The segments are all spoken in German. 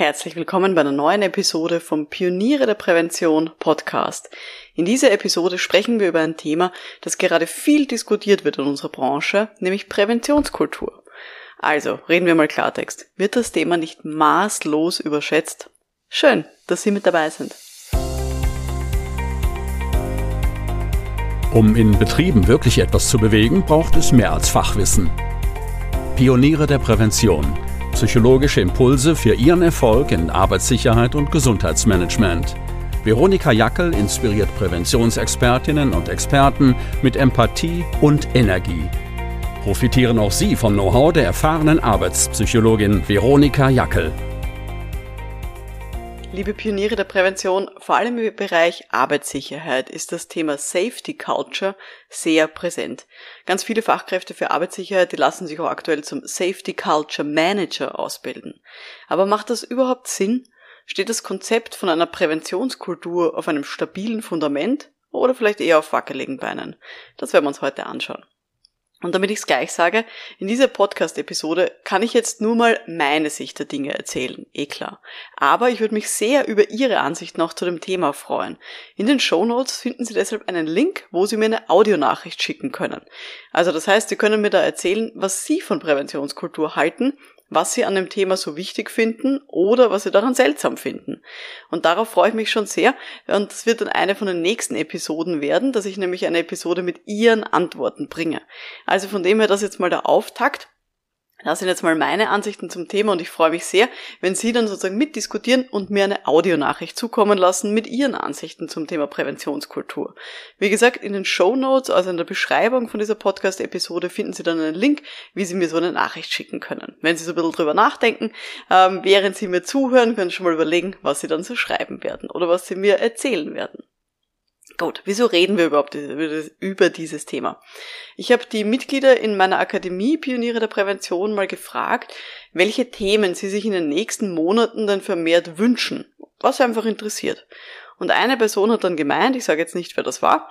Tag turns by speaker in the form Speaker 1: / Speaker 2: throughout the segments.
Speaker 1: Herzlich willkommen bei einer neuen Episode vom Pioniere der Prävention Podcast. In dieser Episode sprechen wir über ein Thema, das gerade viel diskutiert wird in unserer Branche, nämlich Präventionskultur. Also, reden wir mal Klartext. Wird das Thema nicht maßlos überschätzt? Schön, dass Sie mit dabei sind.
Speaker 2: Um in Betrieben wirklich etwas zu bewegen, braucht es mehr als Fachwissen. Pioniere der Prävention – psychologische Impulse für Ihren Erfolg in Arbeitssicherheit und Gesundheitsmanagement. Veronika Jackel inspiriert Präventionsexpertinnen und Experten mit Empathie und Energie. Profitieren auch Sie vom Know-how der erfahrenen Arbeitspsychologin Veronika Jackel.
Speaker 1: Liebe Pioniere der Prävention, vor allem im Bereich Arbeitssicherheit ist das Thema Safety Culture sehr präsent. Ganz viele Fachkräfte für Arbeitssicherheit, die lassen sich auch aktuell zum Safety Culture Manager ausbilden. Aber macht das überhaupt Sinn? Steht das Konzept von einer Präventionskultur auf einem stabilen Fundament oder vielleicht eher auf wackeligen Beinen? Das werden wir uns heute anschauen. Und damit ich es gleich sage, in dieser Podcast-Episode kann ich jetzt nur mal meine Sicht der Dinge erzählen, eh klar. Aber ich würde mich sehr über Ihre Ansicht noch zu dem Thema freuen. In den Show Notes finden Sie deshalb einen Link, wo Sie mir eine Audionachricht schicken können. Also das heißt, Sie können mir da erzählen, was Sie von Präventionskultur halten was sie an dem Thema so wichtig finden oder was sie daran seltsam finden. Und darauf freue ich mich schon sehr. Und das wird dann eine von den nächsten Episoden werden, dass ich nämlich eine Episode mit ihren Antworten bringe. Also von dem her das jetzt mal der Auftakt. Das sind jetzt mal meine Ansichten zum Thema und ich freue mich sehr, wenn Sie dann sozusagen mitdiskutieren und mir eine Audionachricht zukommen lassen mit Ihren Ansichten zum Thema Präventionskultur. Wie gesagt, in den Show Notes, also in der Beschreibung von dieser Podcast-Episode, finden Sie dann einen Link, wie Sie mir so eine Nachricht schicken können. Wenn Sie so ein bisschen drüber nachdenken, ähm, während Sie mir zuhören, können Sie schon mal überlegen, was Sie dann so schreiben werden oder was Sie mir erzählen werden. Gut, wieso reden wir überhaupt über dieses Thema? Ich habe die Mitglieder in meiner Akademie Pioniere der Prävention mal gefragt, welche Themen sie sich in den nächsten Monaten dann vermehrt wünschen, was einfach interessiert. Und eine Person hat dann gemeint, ich sage jetzt nicht, wer das war,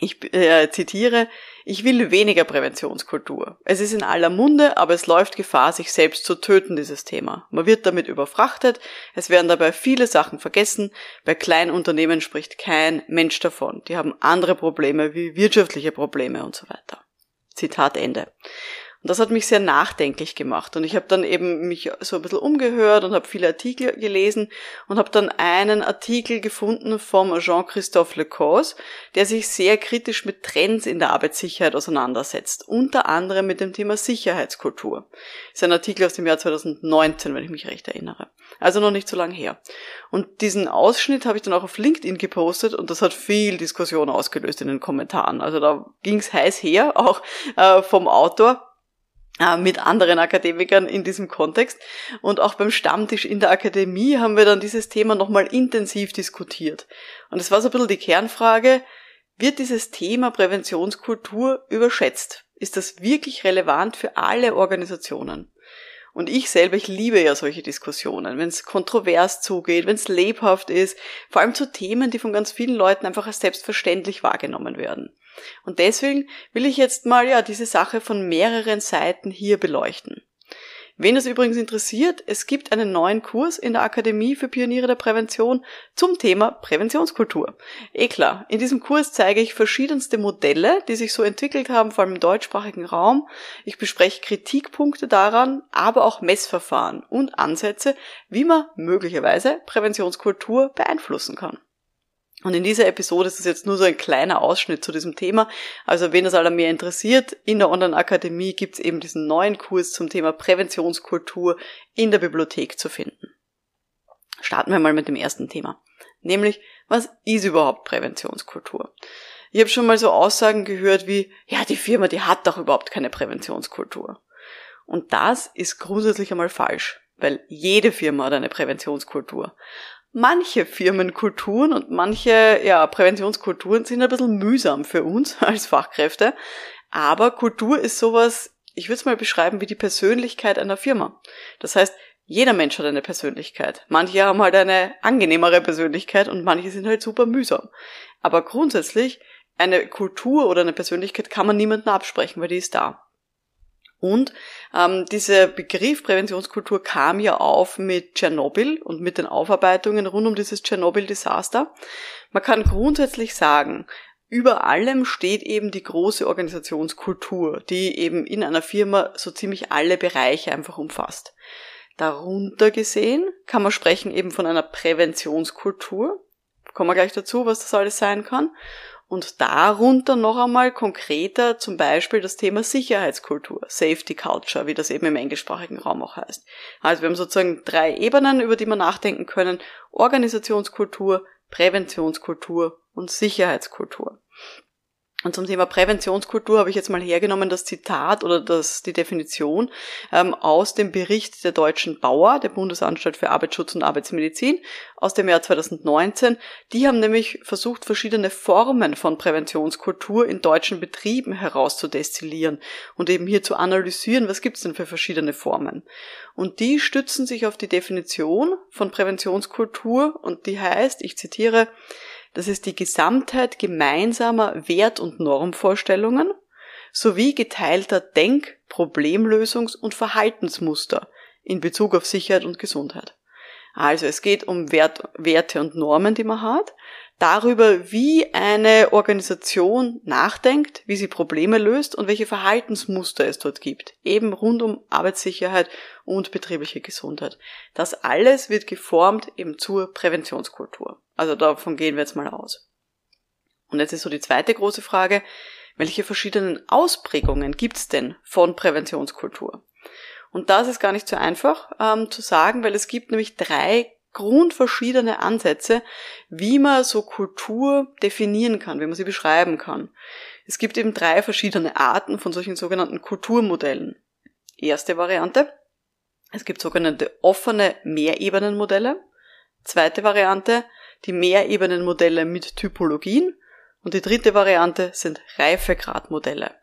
Speaker 1: ich äh, zitiere, ich will weniger Präventionskultur. Es ist in aller Munde, aber es läuft Gefahr, sich selbst zu töten, dieses Thema. Man wird damit überfrachtet, es werden dabei viele Sachen vergessen, bei kleinen Unternehmen spricht kein Mensch davon. Die haben andere Probleme wie wirtschaftliche Probleme und so weiter. Zitat Ende. Und das hat mich sehr nachdenklich gemacht. Und ich habe dann eben mich so ein bisschen umgehört und habe viele Artikel gelesen und habe dann einen Artikel gefunden vom Jean-Christophe Lecause, der sich sehr kritisch mit Trends in der Arbeitssicherheit auseinandersetzt. Unter anderem mit dem Thema Sicherheitskultur. Das ist ein Artikel aus dem Jahr 2019, wenn ich mich recht erinnere. Also noch nicht so lange her. Und diesen Ausschnitt habe ich dann auch auf LinkedIn gepostet und das hat viel Diskussion ausgelöst in den Kommentaren. Also da ging's heiß her, auch äh, vom Autor mit anderen Akademikern in diesem Kontext. Und auch beim Stammtisch in der Akademie haben wir dann dieses Thema nochmal intensiv diskutiert. Und es war so ein bisschen die Kernfrage, wird dieses Thema Präventionskultur überschätzt? Ist das wirklich relevant für alle Organisationen? Und ich selber, ich liebe ja solche Diskussionen, wenn es kontrovers zugeht, wenn es lebhaft ist, vor allem zu Themen, die von ganz vielen Leuten einfach als selbstverständlich wahrgenommen werden. Und deswegen will ich jetzt mal ja diese Sache von mehreren Seiten hier beleuchten. Wen es übrigens interessiert, es gibt einen neuen Kurs in der Akademie für Pioniere der Prävention zum Thema Präventionskultur. Eh klar, in diesem Kurs zeige ich verschiedenste Modelle, die sich so entwickelt haben, vor allem im deutschsprachigen Raum. Ich bespreche Kritikpunkte daran, aber auch Messverfahren und Ansätze, wie man möglicherweise Präventionskultur beeinflussen kann. Und in dieser Episode ist es jetzt nur so ein kleiner Ausschnitt zu diesem Thema. Also wen das aller mehr interessiert, in der Online-Akademie gibt es eben diesen neuen Kurs zum Thema Präventionskultur in der Bibliothek zu finden. Starten wir mal mit dem ersten Thema. Nämlich, was ist überhaupt Präventionskultur? Ich habe schon mal so Aussagen gehört wie, ja, die Firma, die hat doch überhaupt keine Präventionskultur. Und das ist grundsätzlich einmal falsch, weil jede Firma hat eine Präventionskultur manche Firmenkulturen und manche ja, Präventionskulturen sind ein bisschen mühsam für uns als Fachkräfte. Aber Kultur ist sowas, ich würde es mal beschreiben wie die Persönlichkeit einer Firma. Das heißt, jeder Mensch hat eine Persönlichkeit. Manche haben halt eine angenehmere Persönlichkeit und manche sind halt super mühsam. Aber grundsätzlich, eine Kultur oder eine Persönlichkeit kann man niemandem absprechen, weil die ist da. Und ähm, dieser Begriff Präventionskultur kam ja auf mit Tschernobyl und mit den Aufarbeitungen rund um dieses Tschernobyl-Desaster. Man kann grundsätzlich sagen, über allem steht eben die große Organisationskultur, die eben in einer Firma so ziemlich alle Bereiche einfach umfasst. Darunter gesehen kann man sprechen eben von einer Präventionskultur. Kommen wir gleich dazu, was das alles sein kann. Und darunter noch einmal konkreter zum Beispiel das Thema Sicherheitskultur, Safety Culture, wie das eben im englischsprachigen Raum auch heißt. Also wir haben sozusagen drei Ebenen, über die wir nachdenken können. Organisationskultur, Präventionskultur und Sicherheitskultur. Und zum Thema Präventionskultur habe ich jetzt mal hergenommen das Zitat oder das, die Definition ähm, aus dem Bericht der Deutschen Bauer, der Bundesanstalt für Arbeitsschutz und Arbeitsmedizin aus dem Jahr 2019. Die haben nämlich versucht, verschiedene Formen von Präventionskultur in deutschen Betrieben herauszudestillieren und eben hier zu analysieren, was gibt es denn für verschiedene Formen. Und die stützen sich auf die Definition von Präventionskultur und die heißt, ich zitiere, das ist die Gesamtheit gemeinsamer Wert- und Normvorstellungen sowie geteilter Denk-, Problemlösungs- und Verhaltensmuster in Bezug auf Sicherheit und Gesundheit. Also es geht um Wert, Werte und Normen, die man hat, darüber, wie eine Organisation nachdenkt, wie sie Probleme löst und welche Verhaltensmuster es dort gibt, eben rund um Arbeitssicherheit und betriebliche Gesundheit. Das alles wird geformt eben zur Präventionskultur. Also davon gehen wir jetzt mal aus. Und jetzt ist so die zweite große Frage, welche verschiedenen Ausprägungen gibt's denn von Präventionskultur? Und das ist gar nicht so einfach ähm, zu sagen, weil es gibt nämlich drei grundverschiedene Ansätze, wie man so Kultur definieren kann, wie man sie beschreiben kann. Es gibt eben drei verschiedene Arten von solchen sogenannten Kulturmodellen. Erste Variante. Es gibt sogenannte offene Mehrebenenmodelle. Zweite Variante die Mehrebenenmodelle mit Typologien und die dritte Variante sind Reifegradmodelle.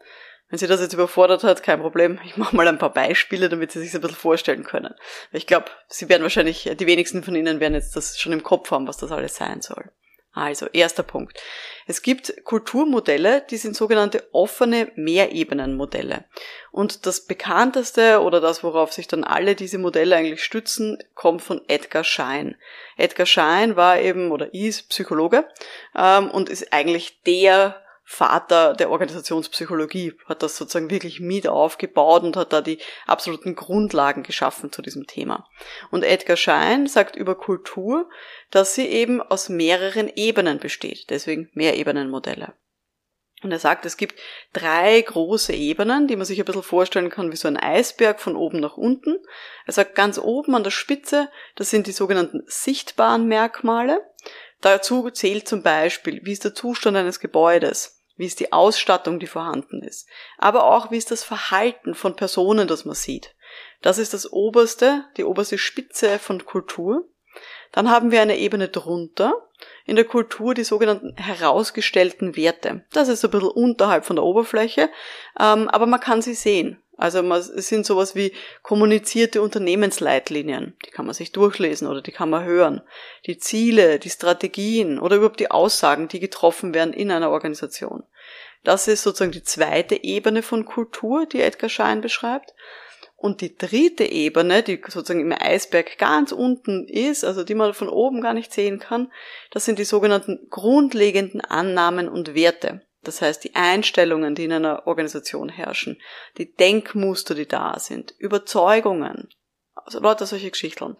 Speaker 1: Wenn Sie das jetzt überfordert hat, kein Problem. Ich mache mal ein paar Beispiele, damit Sie sich ein bisschen vorstellen können. Ich glaube, Sie werden wahrscheinlich, die wenigsten von Ihnen werden jetzt das schon im Kopf haben, was das alles sein soll. Also, erster Punkt. Es gibt Kulturmodelle, die sind sogenannte offene Mehrebenenmodelle. Und das bekannteste oder das, worauf sich dann alle diese Modelle eigentlich stützen, kommt von Edgar Schein. Edgar Schein war eben oder ist Psychologe ähm, und ist eigentlich der Vater der Organisationspsychologie, hat das sozusagen wirklich mit aufgebaut und hat da die absoluten Grundlagen geschaffen zu diesem Thema. Und Edgar Schein sagt über Kultur, dass sie eben aus mehreren Ebenen besteht, deswegen Mehrebenenmodelle. Und er sagt, es gibt drei große Ebenen, die man sich ein bisschen vorstellen kann wie so ein Eisberg von oben nach unten. Er sagt, ganz oben an der Spitze, das sind die sogenannten sichtbaren Merkmale. Dazu zählt zum Beispiel, wie ist der Zustand eines Gebäudes? Wie ist die Ausstattung, die vorhanden ist, aber auch wie ist das Verhalten von Personen, das man sieht. Das ist das oberste, die oberste Spitze von Kultur. Dann haben wir eine Ebene drunter, in der Kultur die sogenannten herausgestellten Werte. Das ist ein bisschen unterhalb von der Oberfläche, ähm, aber man kann sie sehen. Also es sind sowas wie kommunizierte Unternehmensleitlinien, die kann man sich durchlesen oder die kann man hören. Die Ziele, die Strategien oder überhaupt die Aussagen, die getroffen werden in einer Organisation. Das ist sozusagen die zweite Ebene von Kultur, die Edgar Schein beschreibt. Und die dritte Ebene, die sozusagen im Eisberg ganz unten ist, also die man von oben gar nicht sehen kann, das sind die sogenannten grundlegenden Annahmen und Werte. Das heißt, die Einstellungen, die in einer Organisation herrschen, die Denkmuster, die da sind, Überzeugungen, also lauter solche Geschichten.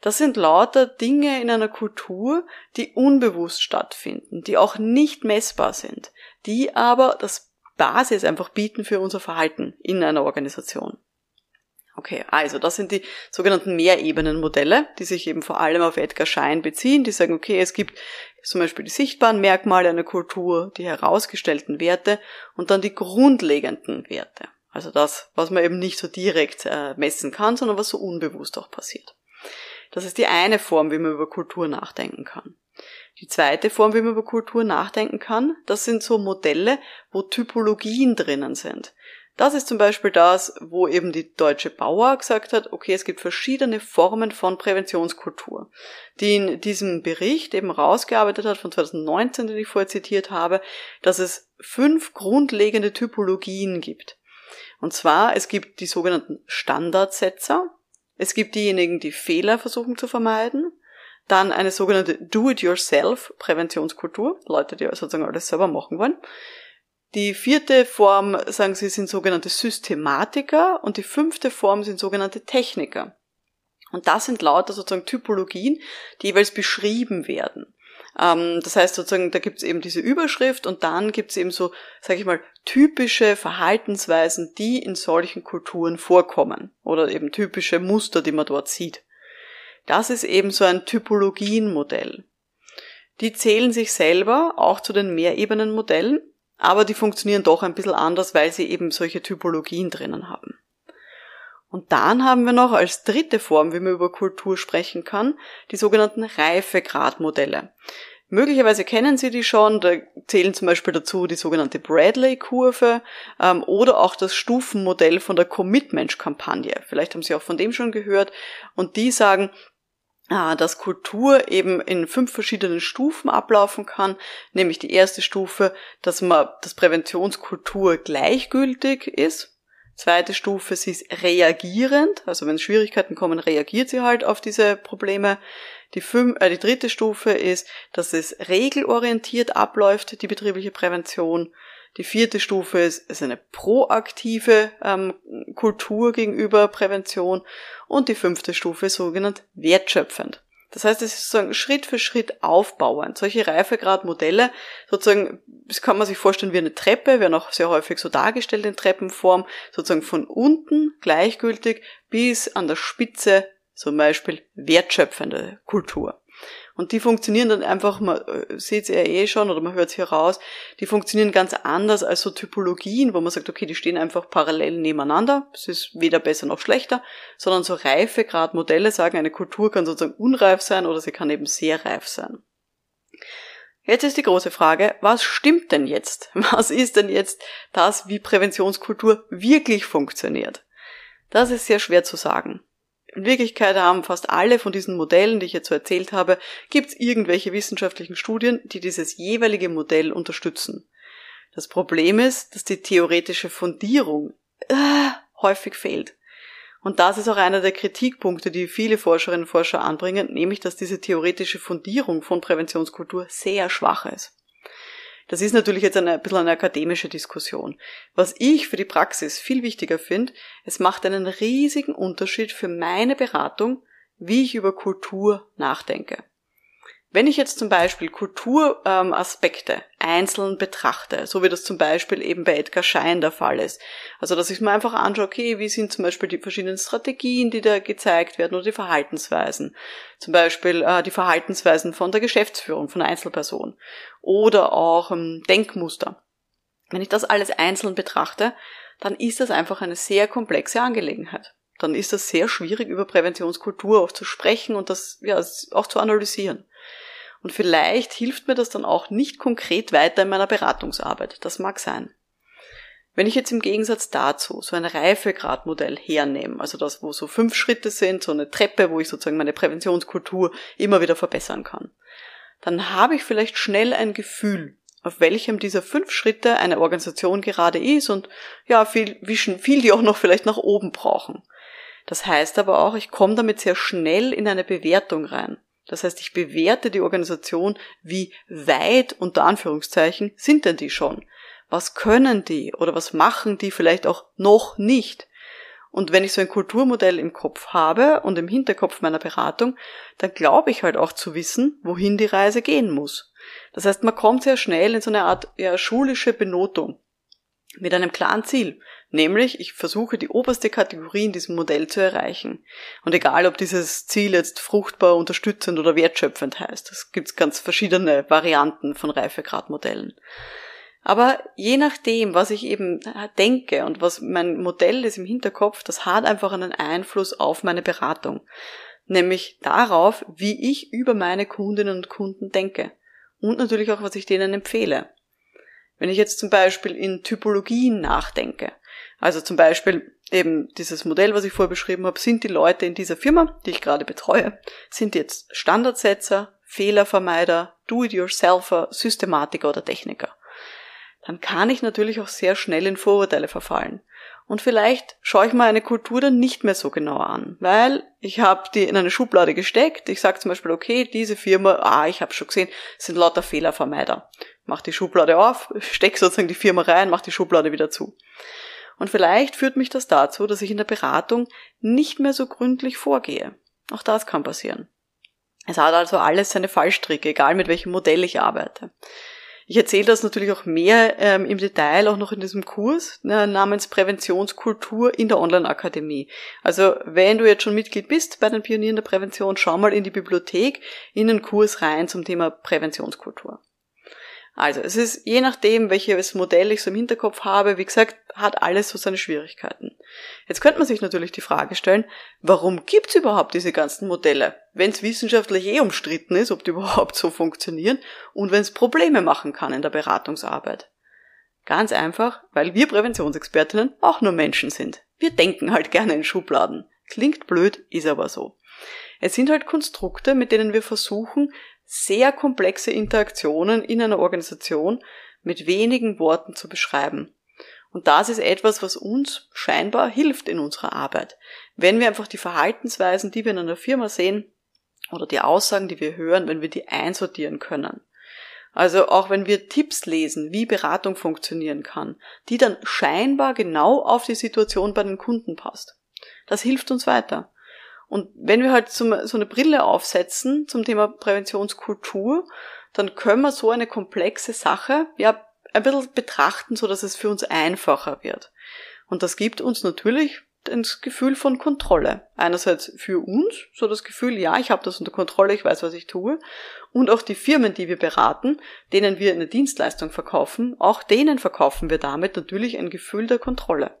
Speaker 1: Das sind lauter Dinge in einer Kultur, die unbewusst stattfinden, die auch nicht messbar sind, die aber das Basis einfach bieten für unser Verhalten in einer Organisation. Okay, also das sind die sogenannten Mehrebenenmodelle, die sich eben vor allem auf Edgar Schein beziehen, die sagen, okay, es gibt zum Beispiel die sichtbaren Merkmale einer Kultur, die herausgestellten Werte und dann die grundlegenden Werte. Also das, was man eben nicht so direkt äh, messen kann, sondern was so unbewusst auch passiert. Das ist die eine Form, wie man über Kultur nachdenken kann. Die zweite Form, wie man über Kultur nachdenken kann, das sind so Modelle, wo Typologien drinnen sind. Das ist zum Beispiel das, wo eben die Deutsche Bauer gesagt hat, okay, es gibt verschiedene Formen von Präventionskultur, die in diesem Bericht eben rausgearbeitet hat von 2019, den ich vorher zitiert habe, dass es fünf grundlegende Typologien gibt. Und zwar, es gibt die sogenannten Standardsetzer, es gibt diejenigen, die Fehler versuchen zu vermeiden, dann eine sogenannte Do-it-yourself-Präventionskultur, Leute, die sozusagen alles selber machen wollen. Die vierte Form, sagen sie, sind sogenannte Systematiker und die fünfte Form sind sogenannte Techniker. Und das sind lauter sozusagen Typologien, die jeweils beschrieben werden. Ähm, das heißt sozusagen, da gibt es eben diese Überschrift und dann gibt es eben so, sage ich mal, typische Verhaltensweisen, die in solchen Kulturen vorkommen oder eben typische Muster, die man dort sieht. Das ist eben so ein Typologienmodell. Die zählen sich selber auch zu den Mehrebenenmodellen, aber die funktionieren doch ein bisschen anders, weil sie eben solche Typologien drinnen haben. Und dann haben wir noch als dritte Form, wie man über Kultur sprechen kann, die sogenannten Reifegradmodelle. Möglicherweise kennen Sie die schon, da zählen zum Beispiel dazu die sogenannte Bradley-Kurve ähm, oder auch das Stufenmodell von der Commitment-Kampagne. Vielleicht haben Sie auch von dem schon gehört. Und die sagen, dass Kultur eben in fünf verschiedenen Stufen ablaufen kann, nämlich die erste Stufe, dass man, dass Präventionskultur gleichgültig ist. Zweite Stufe, sie ist reagierend, also wenn Schwierigkeiten kommen, reagiert sie halt auf diese Probleme. Die, fünf, äh, die dritte Stufe ist, dass es regelorientiert abläuft, die betriebliche Prävention. Die vierte Stufe ist, ist eine proaktive ähm, Kultur gegenüber Prävention und die fünfte Stufe ist sogenannt wertschöpfend. Das heißt, es ist sozusagen Schritt für Schritt aufbauend. Solche Reifegradmodelle, sozusagen, das kann man sich vorstellen wie eine Treppe, werden auch sehr häufig so dargestellt in Treppenform, sozusagen von unten gleichgültig bis an der Spitze, zum Beispiel wertschöpfende Kultur. Und die funktionieren dann einfach, man äh, sieht ja eh schon oder man hört es hier raus, die funktionieren ganz anders als so Typologien, wo man sagt, okay, die stehen einfach parallel nebeneinander, es ist weder besser noch schlechter, sondern so Reifegradmodelle sagen, eine Kultur kann sozusagen unreif sein oder sie kann eben sehr reif sein. Jetzt ist die große Frage, was stimmt denn jetzt? Was ist denn jetzt das, wie Präventionskultur wirklich funktioniert? Das ist sehr schwer zu sagen. In Wirklichkeit haben fast alle von diesen Modellen, die ich jetzt so erzählt habe, gibt es irgendwelche wissenschaftlichen Studien, die dieses jeweilige Modell unterstützen. Das Problem ist, dass die theoretische Fundierung äh, häufig fehlt. Und das ist auch einer der Kritikpunkte, die viele Forscherinnen und Forscher anbringen, nämlich dass diese theoretische Fundierung von Präventionskultur sehr schwach ist. Das ist natürlich jetzt eine, ein bisschen eine akademische Diskussion. Was ich für die Praxis viel wichtiger finde, es macht einen riesigen Unterschied für meine Beratung, wie ich über Kultur nachdenke. Wenn ich jetzt zum Beispiel Kulturaspekte ähm, einzeln betrachte, so wie das zum Beispiel eben bei Edgar Schein der Fall ist, also dass ich mir einfach anschaue, okay, wie sind zum Beispiel die verschiedenen Strategien, die da gezeigt werden oder die Verhaltensweisen, zum Beispiel äh, die Verhaltensweisen von der Geschäftsführung, von Einzelpersonen oder auch ähm, Denkmuster. Wenn ich das alles einzeln betrachte, dann ist das einfach eine sehr komplexe Angelegenheit. Dann ist das sehr schwierig, über Präventionskultur auch zu sprechen und das ja, auch zu analysieren. Und vielleicht hilft mir das dann auch nicht konkret weiter in meiner Beratungsarbeit. Das mag sein. Wenn ich jetzt im Gegensatz dazu so ein Reifegradmodell hernehme, also das, wo so fünf Schritte sind, so eine Treppe, wo ich sozusagen meine Präventionskultur immer wieder verbessern kann, dann habe ich vielleicht schnell ein Gefühl, auf welchem dieser fünf Schritte eine Organisation gerade ist und ja, viel, wie viel die auch noch vielleicht nach oben brauchen. Das heißt aber auch, ich komme damit sehr schnell in eine Bewertung rein. Das heißt, ich bewerte die Organisation, wie weit unter Anführungszeichen sind denn die schon? Was können die oder was machen die vielleicht auch noch nicht? Und wenn ich so ein Kulturmodell im Kopf habe und im Hinterkopf meiner Beratung, dann glaube ich halt auch zu wissen, wohin die Reise gehen muss. Das heißt, man kommt sehr schnell in so eine Art ja, schulische Benotung mit einem klaren Ziel. Nämlich, ich versuche die oberste Kategorie in diesem Modell zu erreichen. Und egal, ob dieses Ziel jetzt fruchtbar, unterstützend oder wertschöpfend heißt, es gibt ganz verschiedene Varianten von Reifegradmodellen. Aber je nachdem, was ich eben denke und was mein Modell ist im Hinterkopf, das hat einfach einen Einfluss auf meine Beratung. Nämlich darauf, wie ich über meine Kundinnen und Kunden denke. Und natürlich auch, was ich denen empfehle. Wenn ich jetzt zum Beispiel in Typologien nachdenke, also zum Beispiel eben dieses Modell, was ich vorher beschrieben habe, sind die Leute in dieser Firma, die ich gerade betreue, sind jetzt Standardsetzer, Fehlervermeider, Do-it-yourselfer, Systematiker oder Techniker. Dann kann ich natürlich auch sehr schnell in Vorurteile verfallen. Und vielleicht schaue ich mir eine Kultur dann nicht mehr so genau an, weil ich habe die in eine Schublade gesteckt. Ich sage zum Beispiel, okay, diese Firma, ah, ich habe schon gesehen, sind lauter Fehlervermeider. Mach die Schublade auf, steck sozusagen die Firma rein, mach die Schublade wieder zu. Und vielleicht führt mich das dazu, dass ich in der Beratung nicht mehr so gründlich vorgehe. Auch das kann passieren. Es hat also alles seine Fallstricke, egal mit welchem Modell ich arbeite. Ich erzähle das natürlich auch mehr ähm, im Detail auch noch in diesem Kurs äh, namens Präventionskultur in der Online-Akademie. Also wenn du jetzt schon Mitglied bist bei den Pionieren der Prävention, schau mal in die Bibliothek in den Kurs rein zum Thema Präventionskultur. Also es ist je nachdem, welches Modell ich so im Hinterkopf habe, wie gesagt, hat alles so seine Schwierigkeiten. Jetzt könnte man sich natürlich die Frage stellen, warum gibt's überhaupt diese ganzen Modelle, wenn es wissenschaftlich eh umstritten ist, ob die überhaupt so funktionieren und wenn es Probleme machen kann in der Beratungsarbeit. Ganz einfach, weil wir Präventionsexpertinnen auch nur Menschen sind. Wir denken halt gerne in Schubladen. Klingt blöd, ist aber so. Es sind halt Konstrukte, mit denen wir versuchen, sehr komplexe Interaktionen in einer Organisation mit wenigen Worten zu beschreiben. Und das ist etwas, was uns scheinbar hilft in unserer Arbeit. Wenn wir einfach die Verhaltensweisen, die wir in einer Firma sehen, oder die Aussagen, die wir hören, wenn wir die einsortieren können. Also auch wenn wir Tipps lesen, wie Beratung funktionieren kann, die dann scheinbar genau auf die Situation bei den Kunden passt. Das hilft uns weiter. Und wenn wir halt so eine Brille aufsetzen zum Thema Präventionskultur, dann können wir so eine komplexe Sache ja ein bisschen betrachten, so dass es für uns einfacher wird. Und das gibt uns natürlich das Gefühl von Kontrolle. Einerseits für uns, so das Gefühl, ja, ich habe das unter Kontrolle, ich weiß, was ich tue. Und auch die Firmen, die wir beraten, denen wir eine Dienstleistung verkaufen, auch denen verkaufen wir damit natürlich ein Gefühl der Kontrolle.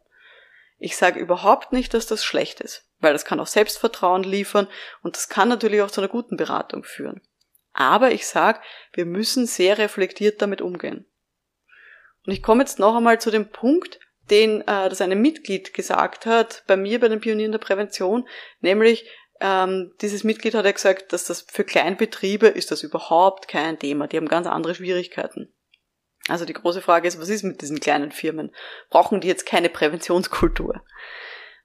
Speaker 1: Ich sage überhaupt nicht, dass das schlecht ist weil das kann auch Selbstvertrauen liefern und das kann natürlich auch zu einer guten Beratung führen. Aber ich sage, wir müssen sehr reflektiert damit umgehen. Und ich komme jetzt noch einmal zu dem Punkt, den äh, das eine Mitglied gesagt hat, bei mir bei den Pionieren der Prävention, nämlich ähm, dieses Mitglied hat ja gesagt, dass das für Kleinbetriebe ist das überhaupt kein Thema. Die haben ganz andere Schwierigkeiten. Also die große Frage ist, was ist mit diesen kleinen Firmen? Brauchen die jetzt keine Präventionskultur?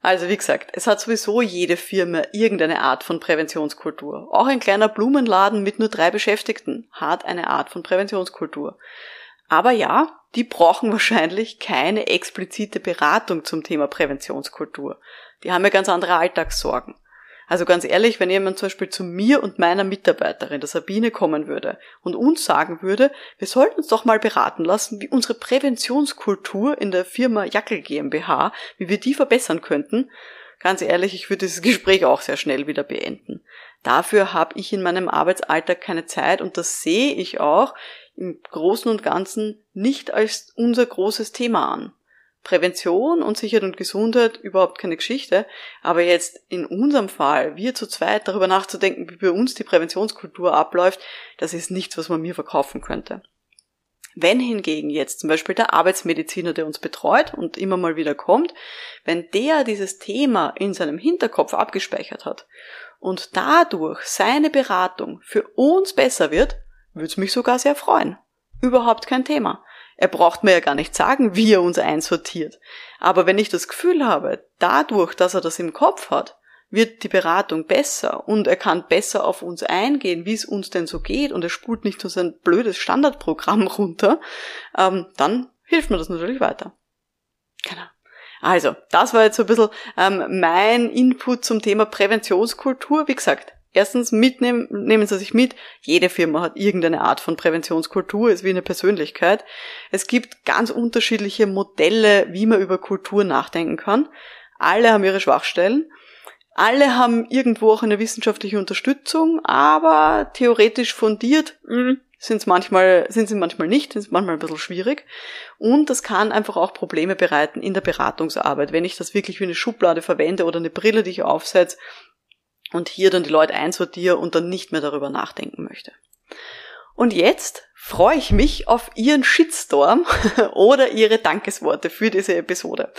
Speaker 1: Also wie gesagt, es hat sowieso jede Firma irgendeine Art von Präventionskultur. Auch ein kleiner Blumenladen mit nur drei Beschäftigten hat eine Art von Präventionskultur. Aber ja, die brauchen wahrscheinlich keine explizite Beratung zum Thema Präventionskultur. Die haben ja ganz andere Alltagssorgen. Also ganz ehrlich, wenn jemand zum Beispiel zu mir und meiner Mitarbeiterin, der Sabine, kommen würde und uns sagen würde, wir sollten uns doch mal beraten lassen, wie unsere Präventionskultur in der Firma Jackel GmbH, wie wir die verbessern könnten, ganz ehrlich, ich würde dieses Gespräch auch sehr schnell wieder beenden. Dafür habe ich in meinem Arbeitsalltag keine Zeit und das sehe ich auch im Großen und Ganzen nicht als unser großes Thema an. Prävention und Sicherheit und Gesundheit überhaupt keine Geschichte. Aber jetzt in unserem Fall, wir zu zweit darüber nachzudenken, wie bei uns die Präventionskultur abläuft, das ist nichts, was man mir verkaufen könnte. Wenn hingegen jetzt zum Beispiel der Arbeitsmediziner, der uns betreut und immer mal wieder kommt, wenn der dieses Thema in seinem Hinterkopf abgespeichert hat und dadurch seine Beratung für uns besser wird, würde es mich sogar sehr freuen. Überhaupt kein Thema. Er braucht mir ja gar nicht sagen, wie er uns einsortiert. Aber wenn ich das Gefühl habe, dadurch, dass er das im Kopf hat, wird die Beratung besser und er kann besser auf uns eingehen, wie es uns denn so geht und er spult nicht nur sein blödes Standardprogramm runter, ähm, dann hilft mir das natürlich weiter. Genau. Also, das war jetzt so ein bisschen ähm, mein Input zum Thema Präventionskultur. Wie gesagt, Erstens mitnehmen, nehmen Sie sich mit. Jede Firma hat irgendeine Art von Präventionskultur, ist wie eine Persönlichkeit. Es gibt ganz unterschiedliche Modelle, wie man über Kultur nachdenken kann. Alle haben ihre Schwachstellen. Alle haben irgendwo auch eine wissenschaftliche Unterstützung, aber theoretisch fundiert hm, sind manchmal, sind sie manchmal nicht, sind manchmal ein bisschen schwierig. Und das kann einfach auch Probleme bereiten in der Beratungsarbeit. Wenn ich das wirklich wie eine Schublade verwende oder eine Brille, die ich aufsetze, und hier dann die Leute einsortiere und dann nicht mehr darüber nachdenken möchte. Und jetzt freue ich mich auf Ihren Shitstorm oder Ihre Dankesworte für diese Episode.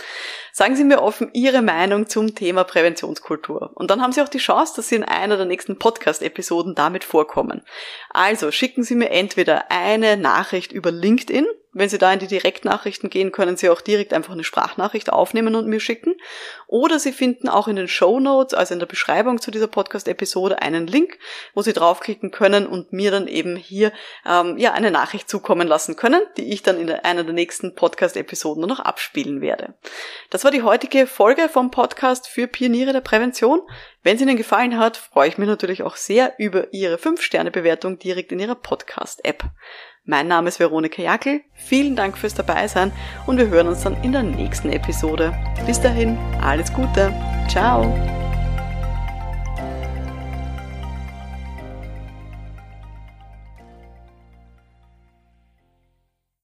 Speaker 1: Sagen Sie mir offen Ihre Meinung zum Thema Präventionskultur. Und dann haben Sie auch die Chance, dass Sie in einer der nächsten Podcast-Episoden damit vorkommen. Also schicken Sie mir entweder eine Nachricht über LinkedIn, Wenn Sie da in die Direktnachrichten gehen, können Sie auch direkt einfach eine Sprachnachricht aufnehmen und mir schicken. Oder Sie finden auch in den Show Notes, also in der Beschreibung zu dieser Podcast-Episode, einen Link, wo Sie draufklicken können und mir dann eben hier ähm, ja eine Nachricht zukommen lassen können, die ich dann in einer der nächsten Podcast-Episoden noch abspielen werde. Das war die heutige Folge vom Podcast für Pioniere der Prävention. Wenn es Ihnen gefallen hat, freue ich mich natürlich auch sehr über Ihre 5-Sterne-Bewertung direkt in Ihrer Podcast-App. Mein Name ist Veronika Jackel. Vielen Dank fürs Dabeisein und wir hören uns dann in der nächsten Episode. Bis dahin, alles Gute. Ciao.